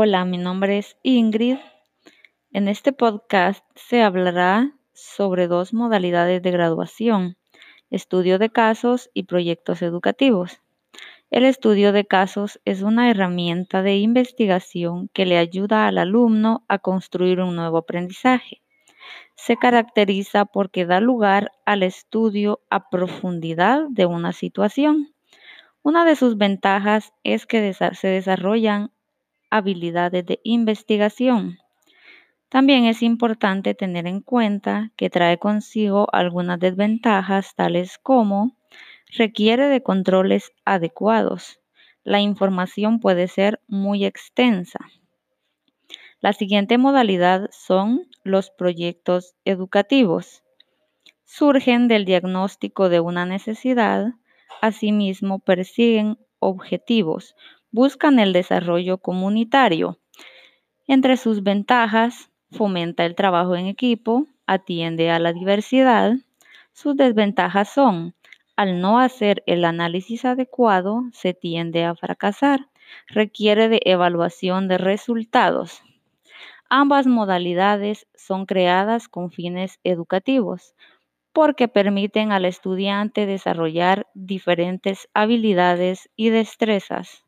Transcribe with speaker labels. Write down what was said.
Speaker 1: Hola, mi nombre es Ingrid. En este podcast se hablará sobre dos modalidades de graduación, estudio de casos y proyectos educativos. El estudio de casos es una herramienta de investigación que le ayuda al alumno a construir un nuevo aprendizaje. Se caracteriza porque da lugar al estudio a profundidad de una situación. Una de sus ventajas es que se desarrollan habilidades de investigación. También es importante tener en cuenta que trae consigo algunas desventajas tales como requiere de controles adecuados. La información puede ser muy extensa. La siguiente modalidad son los proyectos educativos. Surgen del diagnóstico de una necesidad, asimismo persiguen objetivos, buscan el desarrollo comunitario. Entre sus ventajas, fomenta el trabajo en equipo, atiende a la diversidad. Sus desventajas son, al no hacer el análisis adecuado, se tiende a fracasar. Requiere de evaluación de resultados. Ambas modalidades son creadas con fines educativos porque permiten al estudiante desarrollar diferentes habilidades y destrezas.